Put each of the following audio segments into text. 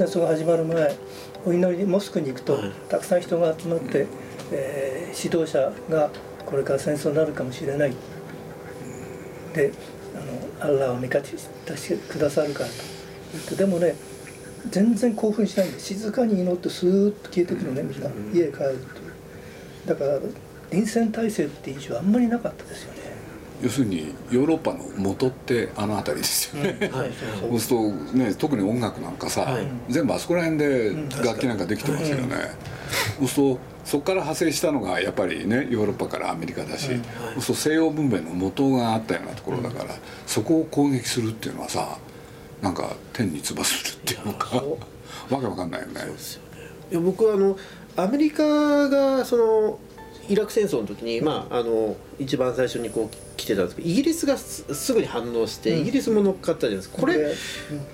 戦争が始まる前お祈りモスクに行くと、はい。たくさん人が集まって、えー指導者がこれから戦争になるかもしれない。であのアッラーを味方してくださるからと。言ってでもね全然興奮しないんで静かに祈ってスーッと消えてくるのねみんな。家へ帰ると。いうだから臨戦態勢って以上あんまりなかったですよね。要するにヨーロッパの元ってあの辺りですよね、はい。そう。するとね特に音楽なんかさ、はい。全部あそこら辺でん。楽器なんかできてますよね、そうするとそこから派生したのがやっぱりねヨーロッパからアメリカだし、そうすると西洋文明の元があったようなところだから、そこを攻撃するっていうのはさなんか天に翼するっていうのかわけわかんないよね。いや僕はあのアメリカがそのイラク戦争の時に、まあ、あの一番最初にこう来てたんですけどイギリスがすすぐに反応して、うん。イギリスも乗っかったじゃないですか。これで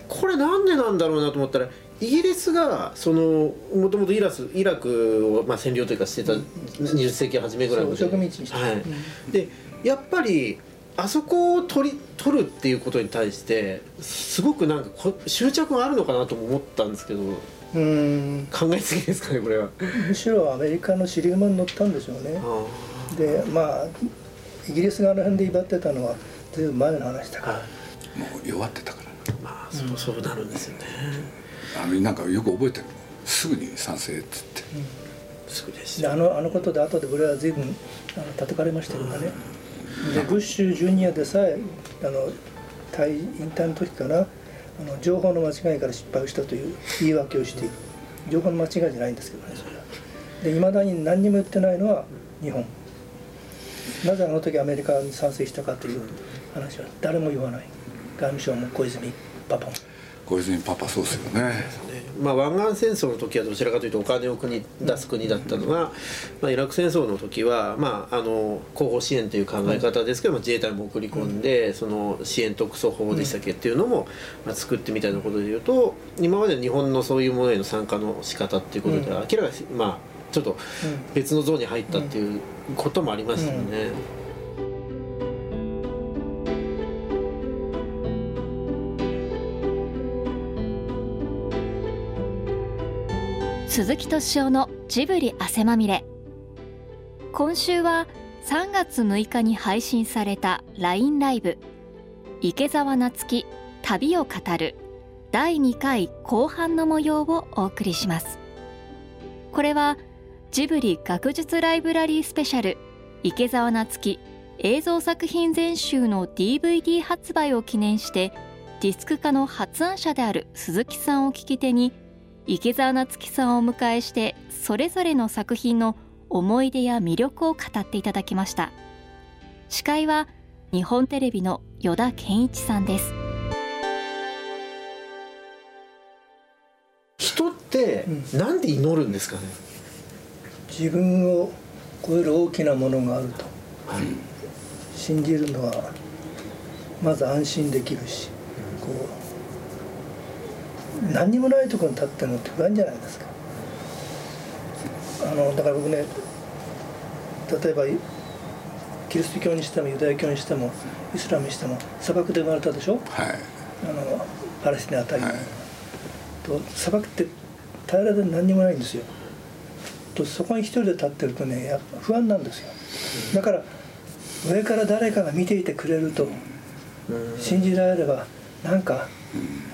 これなんでなんだろうなと思ったらイギリスがそのもともとイラスイラクを、まあ、占領というかしてた20世紀初めぐらいまで。そう植民地にしてはい。でやっぱりあそこを取り取るっていうことに対してすごくなんかこ執着があるのかなとも思ったんですけどうん。うん考えすぎですかねこれは。むしろアメリカの尻馬に乗ったんでしょうね。あでまあイギリスがあの辺で威張ってたのはずいぶん前の話だから。あはいもう弱ってたからまあそうそうなるんですよね。あのなんかよく覚えてる。すぐに賛成っつって。すぐですであのあのことで後でブレアは随分あの叩かれましたけどねでブッシュジュニアでさえあの退引退の時かな。あの情報の間違いから失敗をしたという言い訳をしている情報の間違いじゃないんですけどねそれは。でいまだに何にも言ってないのは日本なぜあの時アメリカに賛成したかという話は誰も言わない。外務省も小泉パパも。小泉パパそうですよね。まあ、湾岸戦争の時はどちらかというとお金を国出す国だったのが、まあ、イラク戦争の時は、まあ、あの後方支援という考え方ですけども、自衛隊も送り込んで、その支援特措法でしたっけっていうのも、まあ、作ってみたいなことでいうと今まで日本のそういうものへの参加の仕方っていうことでは明らかに、まあ、ちょっと別のゾーンに入ったっていうこともありましたよね。鈴木敏夫のジブリ汗まみれ。今週は3月6日に配信された LINE ライブ。池澤夏樹旅を語る。第2回後半の模様をお送りします。これはジブリ学術ライブラリースペシャル池澤夏樹映像作品全集の DVD 発売を記念してディスク化の発案者である鈴木さんを聞き手に池澤夏樹さんをお迎えしてそれぞれの作品の思い出や魅力を語っていただきました。司会は日本テレビの依田健一さんです。人ってなんで祈るんですかね、自分を超える大きなものがあると。はい。信じるのはまず安心できるしこう何にもないところに立ってるのって不安じゃないですか。あのだから僕ね例えばキリスト教にしてもユダヤ教にしてもイスラムにしても砂漠で生まれたでしょ？はい。あのパレスチナあたりに、はい。と砂漠って平らで何にもないんですよとそこに一人で立ってるとねやっぱ不安なんですよ。だから上から誰かが見ていてくれるとうん信じられればなんか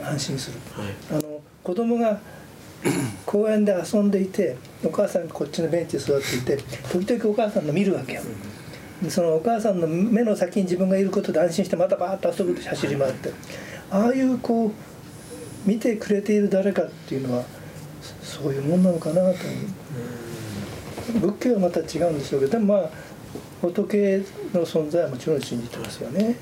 安心する。はいあの子供が公園で遊んでいてお母さんがこっちのベンチで座っていて時々お母さんの見るわけよ。でそのお母さんの目の先に自分がいることで安心してまたバーッと遊ぶと走り回って。ああいうこう見てくれている誰かっていうのはそそういうもんなのかなと思う仏教はまた違うんでしょうけどでもまあ仏の存在はもちろん信じてますよね。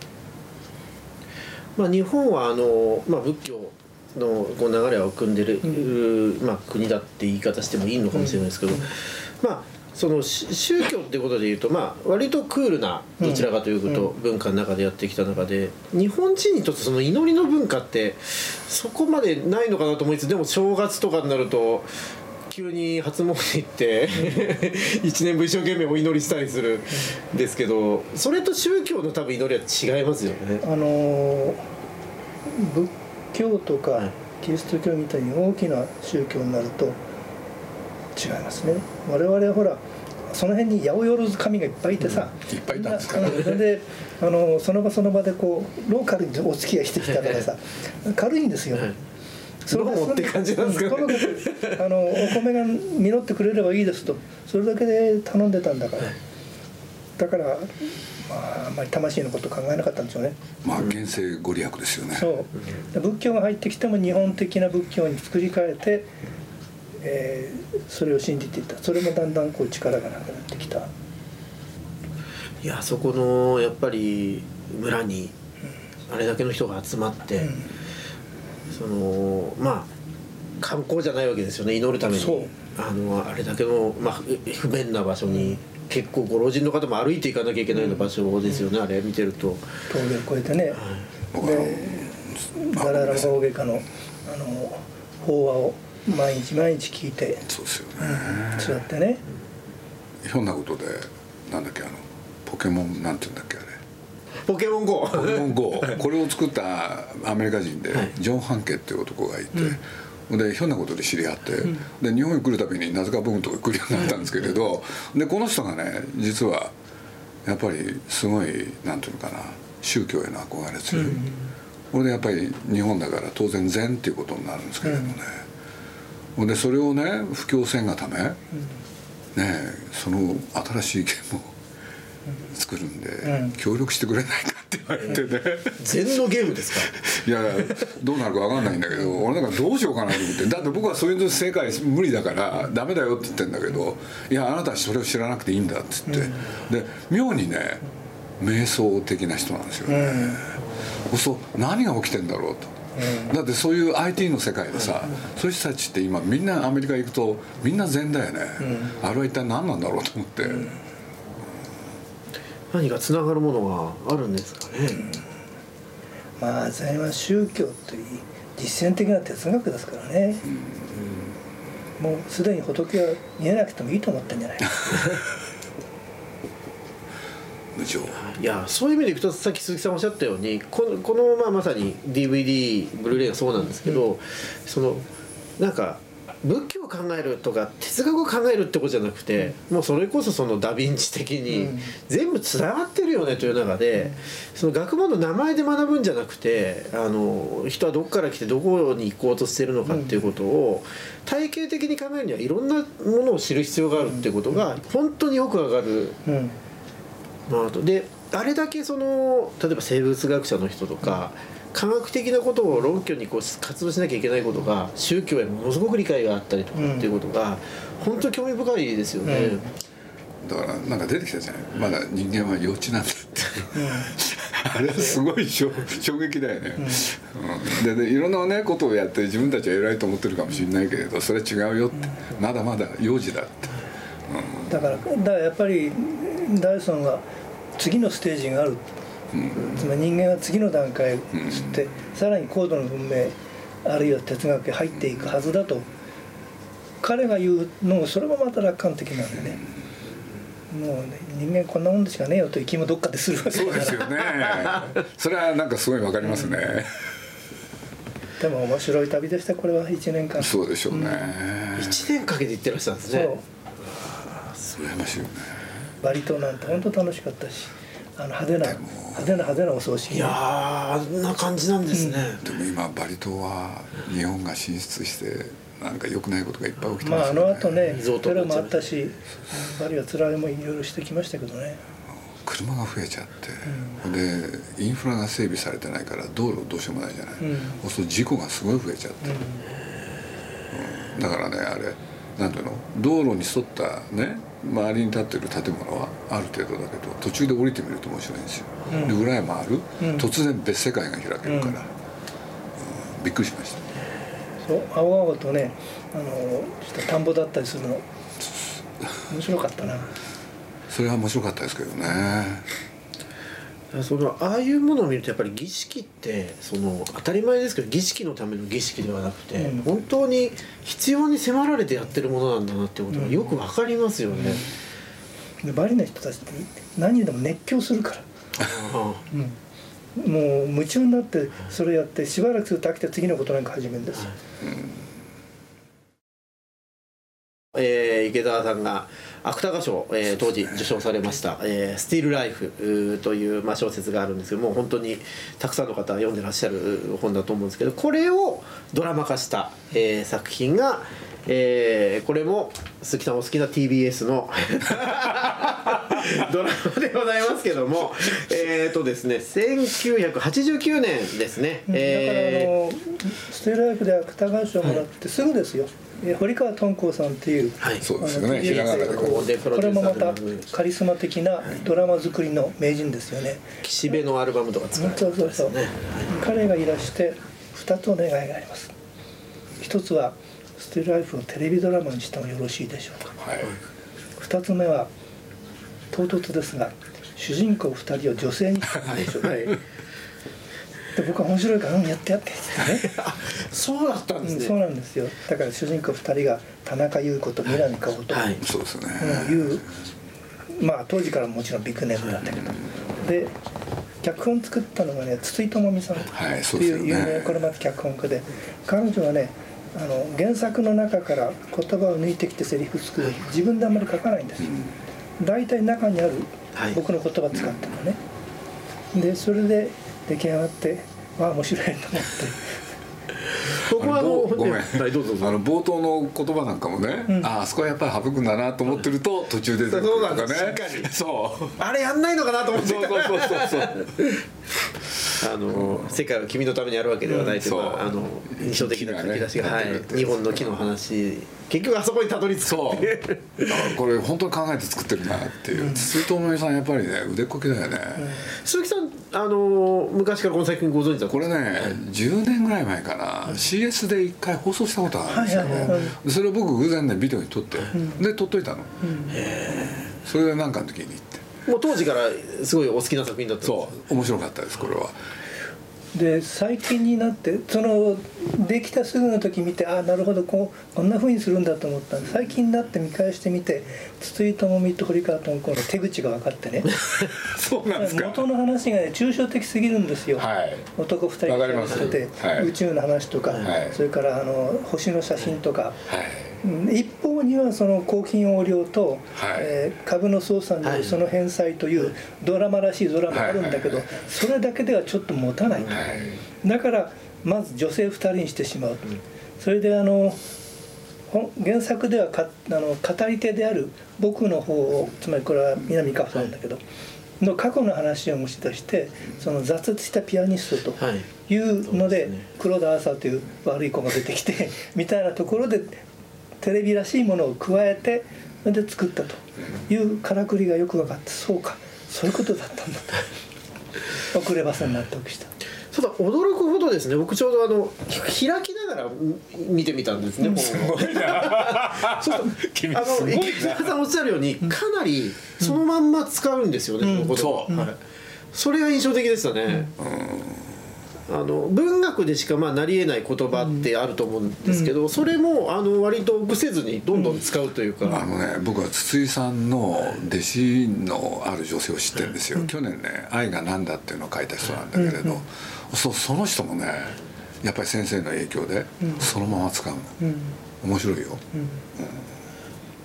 まあ、日本はあの、まあ、仏教のこう流れを組んでる、まあ、国だって言い方してもいいのかもしれないですけど、まあそのし宗教ってことでいうと、まあ、割とクールなどちらかというと、文化の中でやってきた中で日本人にとってその祈りの文化ってそこまでないのかなと思いつつでも正月とかになると急に初詣行って 一年分一生懸命お祈りしたりするんですけどそれと宗教の多分祈りは違いますよね。あの仏教とかはい。キリスト教みたいに大きな宗教になると違いますね。我々はほらその辺に八百万神がいっぱいいてさ、いっぱいいたんですか。らみなうん。であのその場その場でこうローカルにお付き合いしてきたからさ 軽いんですよ、どうもって感じなんですか？ねあのお米が実ってくれればいいですと。それだけで頼んでたんだから、だからまああんまり魂のこと考えなかったんでしょうね。まあ現世ご利益ですよね。そう。で仏教が入ってきても日本的な仏教に作り変えて、えーそれを信じていった。それもだんだんこう力がなくなってきた。いやそこのやっぱり村にあれだけの人が集まって、そのまあ観光じゃないわけですよね。祈るために。あのあれだけの、まあ、不不便な場所に結構ご老人の方も歩いていかなきゃいけないような場所ですよね、あれ見てると。峠を越えてね、僕はでダライラマ大外科のあの法話を毎日毎日聞いてそうですよね。座ってね。ひょんなことでなんだっけあのポケモンなんていうんだっけあれポケモン GO ポケモン GO これを作ったアメリカ人で、はい。ジョン・ハンケっていう男がいて、でひょんなことで知り合って、で日本に来るたびになぜか僕のとこに来るようになったんですけれどでこの人がね実はやっぱりすごいなんていうのかな宗教への憧れ強い、これでやっぱり日本だから当然禅っていうことになるんですけれどもね、ほんでそれをね布教せんがため、ねえその新しいゲームを作るんで、うん。協力してくれないかって言われてね、禅のゲームですか？いやどうなるか分かんないんだけど俺なんかどうしようかなと思って。だって僕はそういう世界無理だからダメだよって言ってんだけどいやあなたはそれを知らなくていいんだっつって、で妙にね瞑想的な人なんですよね、そう何が起きてんだろうと、だってそういう IT の世界でさ、そういう人たちって今みんなアメリカ行くとみんな禅だよね、あれは一体何なんだろうと思って、何かつながるものがあるんですかね、まあ禅は宗教といい実践的な哲学ですからね、もうすでに仏は見えなくてもいいと思ってんじゃない？無常。いやそういう意味でいくとさっき鈴木さんおっしゃったようにこのこの、まあ、まさに DVD ブルーレイがそうなんですけど、そのなんか仏教を考えるとか哲学を考えるってことじゃなくて、もうそれこそそのダ・ヴィンチ的にうん。全部つながってるよねという中で、その学問の名前で学ぶんじゃなくてあの人はどこから来てどこに行こうとしてるのかっていうことを体系的に考えるにはいろんなものを知る必要があるっていうことが本当によくわかる。うん。まあ、あとであれだけその例えば生物学者の人とか科学的なことを論拠にこう活動しなきゃいけないことが宗教へものすごく理解があったりとかっていうことが本当に興味深いですよね。うん。だからなんか出てきたじゃない？まだ人間は幼稚なんだって。あれはすごい衝衝撃だよね、うん。ででいろんなねことをやって自分たちは偉いと思ってるかもしれないけれどそれは違うよって。まだまだ幼児だって。だからだからやっぱりダイソンが次のステージがある、つまり人間は次の段階を知って、さらに高度な文明あるいは哲学へ入っていくはずだと。彼が言うのもそれもまた楽観的なんでね。もうね人間こんなもんでしかねえよという気もどっかでするわけだから。そうですよね。それはなんかすごいわかりますね、でも面白い旅でしたこれは1年間。そうでしょうね、1年かけて行ってらっしゃるんですそう。ね。羨ましいよね。バリ島なんて本当楽しかったしあの派手な派手な派手なお葬式。いやーあんな感じなんですね。でも今バリ島は日本が進出してなんか良くないことがいっぱい起きてまああますよね、の後ねリゾートテロもあったしバリはつらいもいろいろしてきましたけどね。車が増えちゃって、でインフラが整備されてないから道路どうしようもないじゃない、うん。そうすると事故がすごい増えちゃって、だからねあれなんていうの？道路に沿ったね周りに建ってる建物はある程度だけど途中で降りてみると面白いんですよ、うん。で裏へ回る、うん。突然別世界が開けるから、うん。うんびっくりしました。そう青々とねあのした田んぼだったりするの面白かったな。それは面白かったですけどねそのああいうものを見るとやっぱり儀式ってその当たり前ですけど儀式のための儀式ではなくて、うん。本当に必要に迫られてやってるものなんだなってことがよくわかりますよね。でバリの人たちって何にでも熱狂するから、あうん、もう夢中になってそれやってしばらくすると飽きて次のことなんか始めるんですよ。えー池澤さんが芥川賞、えー当時受賞されました「えースティール・ライフ」という、まあ、小説があるんですけどもう本当にたくさんの方が読んでらっしゃる本だと思うんですけどこれをドラマ化した、えー作品が、えーこれも鈴木さんお好きな TBS の ドラマでございますけどもえっ、とですね1989年ですね、だからあえーのステイライフで芥川賞もらってすぐですよ、え堀川敦子さんっていう、はい。そうですよね。これもまたカリスマ的なドラマ作りの名人ですよね。岸辺のアルバムとか作られてそうそうそう、ね彼がいらして2つお願いがあります。一つはステルライフをテレビドラマにしてもよろしいでしょうか。はい。2つ目は唐突ですが主人公2人を女性にしてもいいでしょうか、はいで僕は面白いから「うんやってやって」ってねあそうだったんですうん、ね、そうなんですよ。だから主人公2人が田中優子と南果歩とはい。そうですね、うんいう。まあ当時からもちろんビッグネームなんだけど。で脚本作ったのがね筒井智美さん。はいそといううですよね。有名これまた脚本家で。彼女はねあの原作の中から言葉を抜いてきてセリフ作る。自分であんまり書かないんですよ。大体中にあるはい。僕の言葉使ったのね。でそれで出来上がってああ面白いと思って。僕はあのぼごめん、はいどうぞ。あの冒頭の言葉なんかもね、うん。ああそこはやっぱり省くんだなと思ってると途中で出てくるそうなんとかねそう。あれやんないのかなと思って。そうそうそうそうあの世界は君のためにあるわけではないというか、う。んあの印象的な書き出しが、はい、日本の木の話。結局あそこにたどり着くそう。これ本当に考えて作ってるなっていう。筒井智美さんやっぱりね腕っこきだよね、鈴木さんあの昔からこの作品ご存知だこれね10年ぐらい前かな。CS で一回放送したことがあるんですよ、はいはいはい。でそれを僕偶然ねビデオに撮って、で撮っといたの、それで何かの時に行ってもう当時からすごいお好きな作品だったんですそう面白かったですこれは。で最近になってそのできたすぐの時見てああなるほどこうこんな風にするんだと思ったんで最近になって見返してみて筒井智美と堀川智子の手口が分かってね。そうなんですか。元の話がね抽象的すぎるんですよ、はい。男2人わかります。してて、はい。宇宙の話とか、はい。それからあの星の写真とか、はい。うん一方にはその公金横領と、はい。えー株の操作によはい。るその返済というドラマらしいドラマがあるんだけど、はい。はいそれだけではちょっと持たない、はい。だからまず女性2人にしてしまう。と、それであの本原作ではかあの語り手である僕の方をつまりこれは南川さんだけど、の過去の話を持ち出してその挫折したピアニストとはい。いうので,、黒田麻という悪い子が出てきてみたいなところでテレビらしいものを加えてそれで作ったというからくりがよく分かってそうか。そういうことだったんだ。と 遅ればせに納得した。ただ驚くほどですね。僕ちょうどあのひ開きながら見てみたんですね、本を。そうすると君あのすごいな 池澤さんおっしゃるようにかなりそのまんま使うんですよね、うん。そう。はい、それが印象的でしたね、あの文学でしかまあなりえない言葉ってあると思うんですけど、それもあの割と臆せずにどんどん使うというか、あのね僕は筒井さんの弟子のある女性を知ってるんですよ、去年ね「愛が何だ」っていうのを書いた人なんだけれど、そその人もねやっぱり先生の影響でそのまま使うの、面白いよ、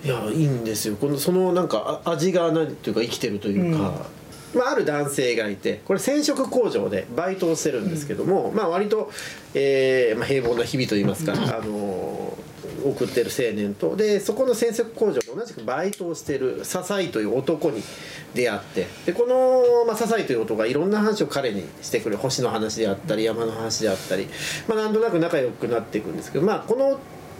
いやいいんですよ。このそのなんかあ味が何ていうか生きてるというか、まあ、ある男性がいてこれ染色工場でバイトをしてるんですけども、まあ割と、えーまあ、平凡な日々といいますか、あのー送ってる青年とでそこの染色工場で同じくバイトをしてる笹井という男に出会ってでこの、まあ、笹井という男がいろんな話を彼にしてくる星の話であったり山の話であったり、まあ、なんとなく仲良くなっていくんですけど、まあ、この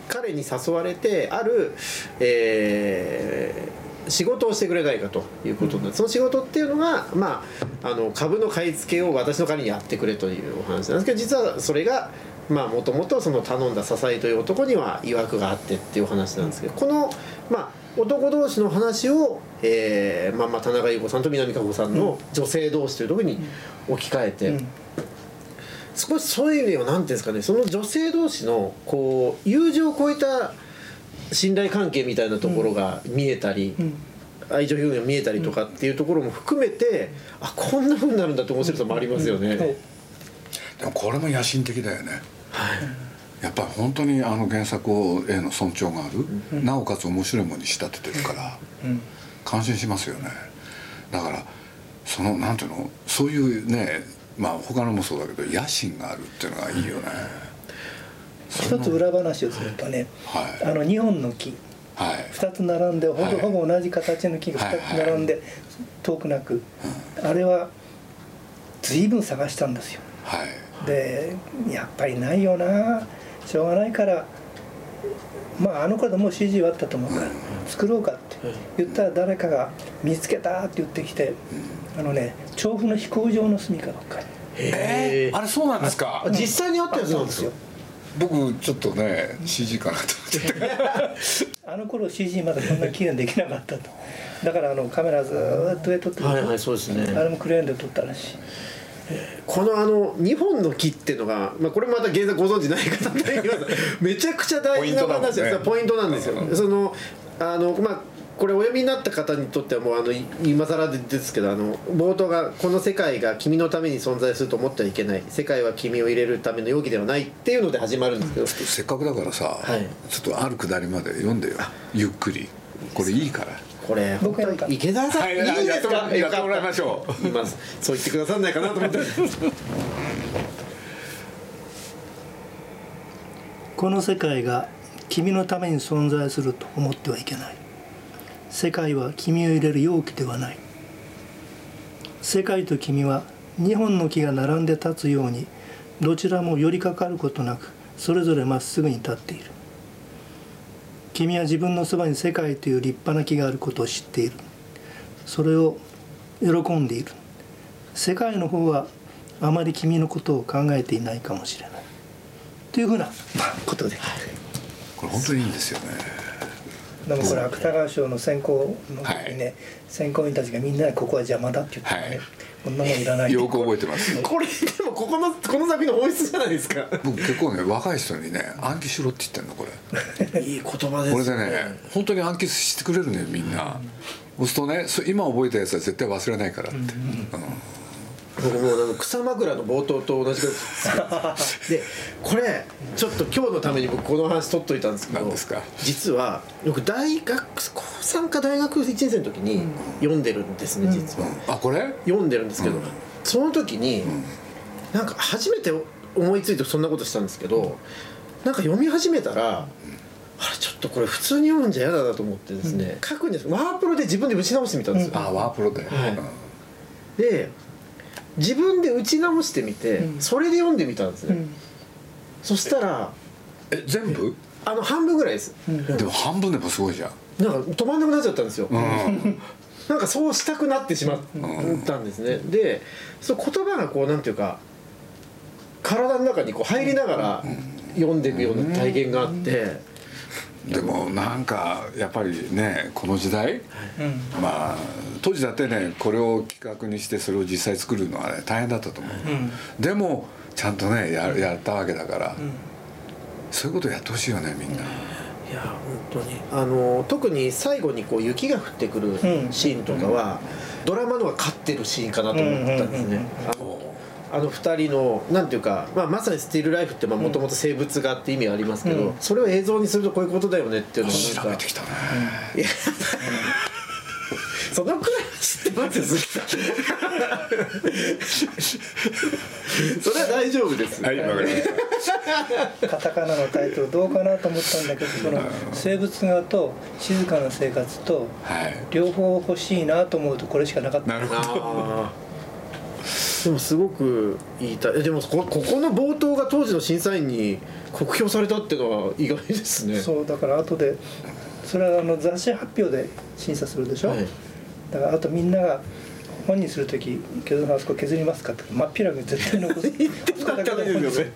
彼に誘われてある、えー仕事をしてくれないかということで、その仕事っていうのが、まあ、あの株の買い付けを私の代わりにやってくれというお話なんですけど実はそれがもともとその頼んだ笹井という男には曰くがあってっていうお話なんですけどこの、まあ、男同士の話を、えーまあ、まあ田中優子さんと南果歩さんの女性同士というところに置き換えて。うん。少しそういう意味では何ていうんですかねその女性同士のこう友情を超えた信頼関係みたいなところが見えたり、うん。愛情表現が見えたりとかっていうところも含めて、あこんな風になるんだって面白さもありますよね。でもこれも野心的だよね。はい。やっぱり本当にあの原作への尊重がある、なおかつ面白いものに仕立ててるから、うん。感心しますよね。だからそのなんていうの？そういうねまあ他のもそうだけど野心があるっていうのがいいよね、一つ裏話をするとねはい。あの2本の木はい。2つ並んでほぼ,、はいほぼ同じ形の木が2つ並んで遠くなく、あれは随分探したんですよ。はい。でやっぱりないよな。しょうがないからまああの頃でもう CG はあったと思うから作ろうかって言ったら誰かが「見つけた!」って言ってきてあのね調布の飛行場の住みかどっかに。へー。あれそうなんですか？あ実際にあったやつなんですよ。僕ちょっとね CG かなと思って。あの頃 CG まだそんな綺麗にできなかったと。だからあのカメラずーっと上撮ってるはいはいそうですね。あれもクレーンで撮ったらしい。このあの2本の木っていうのが、まあ、これまた原作ご存知ない方って言います めちゃくちゃ大事な話ですよ。ポイントなんですよ、そのあのまあこれお読みになった方にとってはもうあのい今更ですけどあの冒頭が「この世界が君のために存在すると思ってはいけない世界は君を入れるための容器ではない」っていうので始まるんですけど、せっかくだからさ、はいちょっとあるくだりまで読んでよ。ゆっくり。これいいからこれ僕やるか池田さ。ん、はい。い、いんですからやってもらいましょうう今そう言ってくださんないかなと思ってこの世界が君のために存在すると思ってはいけない世界は君を入れる容器ではない。世界と君は2本の木が並んで立つようにどちらも寄りかかることなくそれぞれまっすぐに立っている。君は自分のそばに世界という立派な木があることを知っている。それを喜んでいる。世界の方はあまり君のことを考えていないかもしれない。というふうな、ことで。これ本当にいいんですよね。でもこれ芥川賞の選考の時にね、はい。選考員たちがみんなでここは邪魔だって言ってね、はい。こんなもんいらないよく覚えてます。これでもここのこの作品の本質じゃないですか。僕結構ね若い人にね暗記しろって言ってんのこれ。いい言葉ですこれでね本当に暗記してくれるねみんな。そうするとねそ今覚えたやつは絶対忘れないからって、うん僕もうあの草枕の冒頭と同じくらいで これちょっと今日のために僕この話取っといたんですけど何ですか？実は僕大学高3か大学1年生の時に読んでるんですね実は、あこれ？読んでるんですけど、その時に、なんか初めて思いついてそんなことしたんですけどなんか読み始めたら、あれちょっとこれ普通に読むんじゃ嫌だなと思ってですね、書くんです。ワープロで自分で打ち直してみたんですよ、あワープロで、はい。うん。で自分で打ち直してみて、うん。それで読んでみたんですね、うん。そしたらえ全部？あの半分ぐらいです、うん。でも半分でもすごいじゃん。なんか止まんなくなっちゃったんですよ、うん。なんかそうしたくなってしまったんですね、でその言葉がこうなんていうか体の中にこう入りながら読んでいくような体験があって、でもなんかやっぱりねこの時代うん。まあ当時だってねこれを企画にしてそれを実際作るのはね大変だったと思う、うん。でもちゃんとねややったわけだから、そういうことやってほしいよねみんな、いや本当に。あの特に最後にこう雪が降ってくるうんシーンとかは、ドラマのが勝ってるシーンかなと思ったんですね、あの2人のなんていうか、まあ、まさに「スティールライフ」ってもともと生物画って意味ありますけど、うん。それを映像にするとこういうことだよねっていうのを調べてきたね、いやそのくらい知ってますよ鈴木さん。それは大丈夫です。はいわかりました。カタカナのタイトルどうかなと思ったんだけどその生物画と静かな生活とはい。両方欲しいなと思うとこれしかなかった。なるほどでもすごく言いたい。えでもこここの冒頭が当時の審査員に酷評されたっていうのは意外ですね。そうだから後でそれはあの雑誌発表で審査するでしょ、はい。だからあとみんなが本にする時「削るのあそこ削りますか?」って真っ平らに絶対残す。言ってなかったですよね。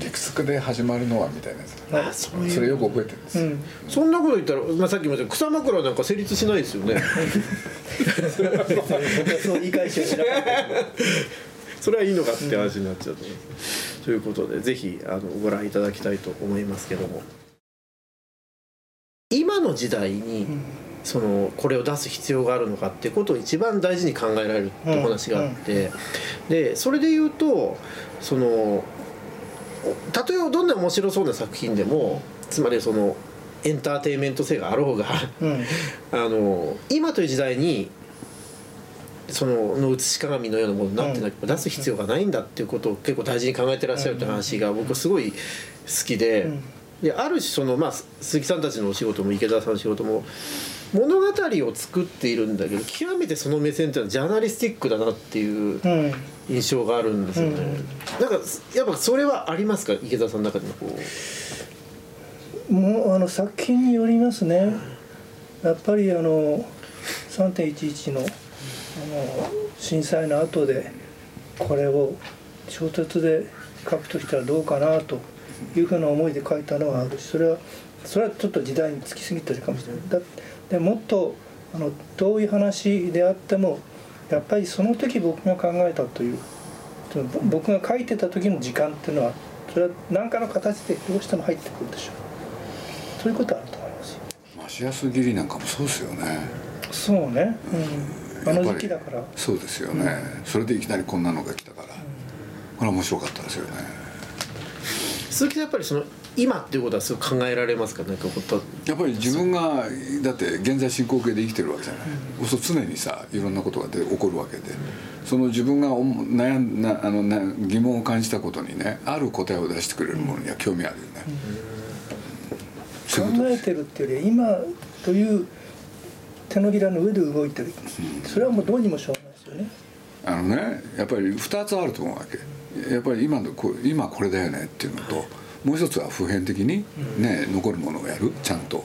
理屈で始まるのはみたいなやつ。あそういう。それよく覚えてるんです、うん。そんなこと言ったら、まあ、さっきも言った草枕なんか成立しないですよね。そう言い返しはしなかった。それはいいのかって話になっちゃうと思います、ということでぜひあのご覧いただきたいと思いますけども。今の時代にそのこれを出す必要があるのかっていうことを一番大事に考えられるってお話があって、でそれで言うとそのたとえどんな面白そうな作品でもつまりそのエンターテインメント性があろうがうん。あの今という時代にそのの写し鏡のようなものになってなければ出す必要がないんだっていうことを結構大事に考えてらっしゃるって話が僕すごい好きで,、うん。である種その、まあ、鈴木さんたちのお仕事も池田さんの仕事も物語を作っているんだけど極めてその目線っていうのはジャーナリスティックだなっていううん。印象があるんですよね。うん。なんかやっぱそれはありますか？池田さんの中での。こうもうあの作品によりますね。やっぱりあの3.11のあの震災の後でこれを小説で書くとしたらどうかなというふうな思いで書いたのはあるしそれはそれはちょっと時代につきすぎてるかもしれない。だでもっとあの遠い話であってもやっぱりその時僕が考えたというそのぼ僕が書いてた時の時間っていうのはそれは何かの形でどうしても入ってくるでしょう。そういうことはあると思いますよ。マシアスギリなんかもそうですよね。そうね、うん、あの時期だから。そうですよね、それでいきなりこんなのが来たから、これは面白かったですよね。鈴木さんやっぱりその今っていうことはすごく考えられますか？なやっぱり自分がだって現在進行形で生きてるわけじゃない、そう常にさいろんなことがで起こるわけで。その自分が思悩んなあのな疑問を感じたことにねある答えを出してくれるものには興味あるよね、そういうこと。です考えてるっていうよりは今という手のひらの上で動いてる。それはもうどうにもしょうがないですよね。あのねやっぱり2つあると思うわけ。やっぱり今のこう今これだよねっていうのともう一つは普遍的にね、残るものをやるちゃんと。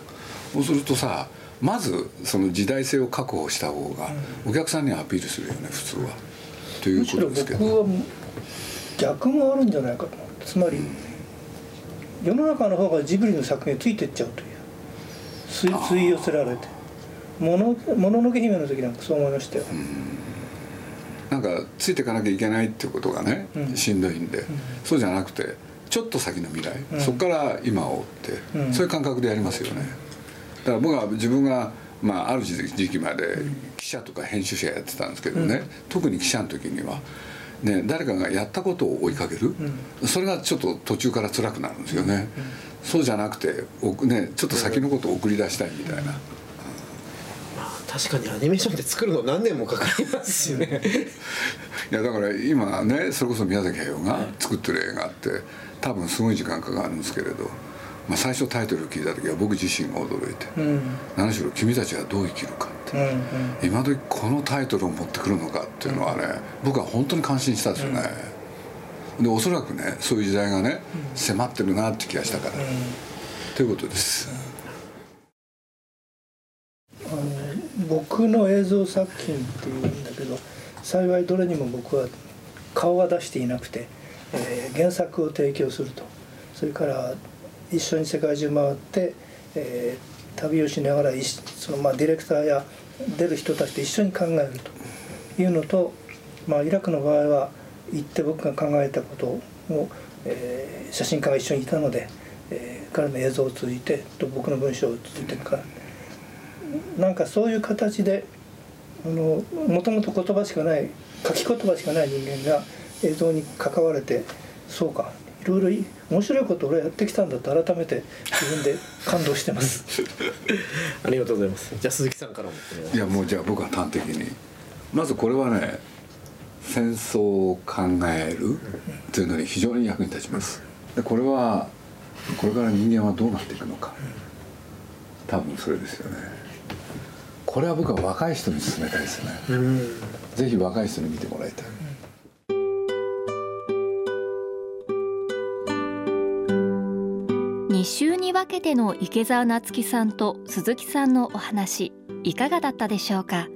そうするとさまずその時代性を確保した方がお客さんにはアピールするよね普通は。ということですけど。は逆もあるんじゃないかと。つまり世の中の方がジブリの作品についてっちゃうという。吸い寄せられて。ものもののけ姫の時なんかそう思いましたよ、なんかついていかなきゃいけないっていうことがね、うん。しんどいんで、そうじゃなくてちょっと先の未来、うん。そこから今を追って、うん。そういう感覚でやりますよね。だから僕は自分が、まあ、ある時期まで記者とか編集者やってたんですけどね、特に記者の時には、ね、誰かがやったことを追いかける、それがちょっと途中から辛くなるんですよね、そうじゃなくて、おね、ちょっと先のことを送り出したいみたいな。まあ確かにアニメーションって作るの何年もかかりますよね。いやだから今ねそれこそ宮崎駿が作ってる映画って多分すごい時間かかるんですけれど、まあ、最初タイトル聞いた時は僕自身が驚いてうん「何しろ君たちはどう生きるか」ってうんうん。今時このタイトルを持ってくるのかっていうのはね僕は本当に感心したんですよね。でおそらくねそういう時代がね迫ってるなって気がしたから。ということです。僕の映像作品っていうんだけど幸いどれにも僕は顔は出していなくて、えー原作を提供すると。それから一緒に世界中回って、えー旅をしながらその、まあ、ディレクターや出る人たちと一緒に考えると。いうのと、まあ、イラクの場合は行って僕が考えたことを、えー写真家が一緒にいたので、えー彼の映像を通じてと僕の文章を通じてからなんかそういう形であのもともと言葉しかない書き言葉しかない人間が映像に関われてそうかいろいろい面白いことを俺はやってきたんだと改めて自分で感動してます。ありがとうございます。じゃあ鈴木さんからもお願いします。いやもうじゃあ僕は端的に。まずこれはね戦争を考えるというのに非常に役に立ちます。でこれはこれから人間はどうなっていくのか。多分それですよねこれは僕は若い人に勧めたいですね。うん。ぜひ若い人に見てもらいたい。2週に分けての池澤夏樹さんと鈴木さんのお話いかがだったでしょうか？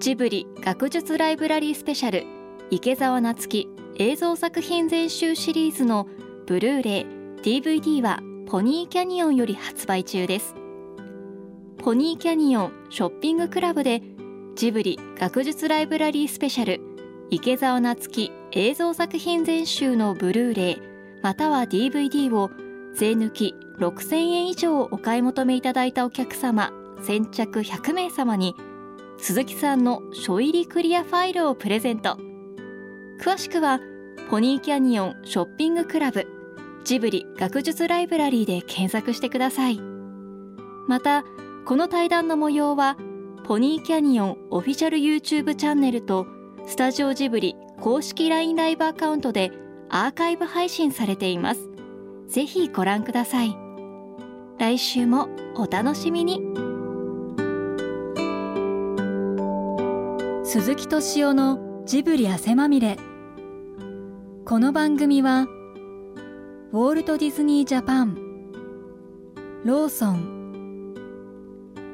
ジブリ学術ライブラリースペシャル池澤夏樹映像作品全集シリーズのブルーレイ DVD はポニーキャニオンより発売中ですポニーキャニオンショッピングクラブでジブリ学術ライブラリースペシャル池澤夏樹映像作品全集のブルーレイまたは DVD を税抜き6000円以上お買い求めいただいたお客様先着100名様に鈴木さんの書入りクリアファイルをプレゼント。詳しくはポニーキャニオンショッピングクラブジブリ学術ライブラリーで検索してください。またこの対談の模様はポニーキャニオンオフィシャル YouTube チャンネルとスタジオジブリ公式 LINE ライブアカウントでアーカイブ配信されています。ぜひご覧ください。来週もお楽しみに。鈴木敏夫のジブリ汗まみれ。この番組はウォルト・ディズニー・ジャパンローソン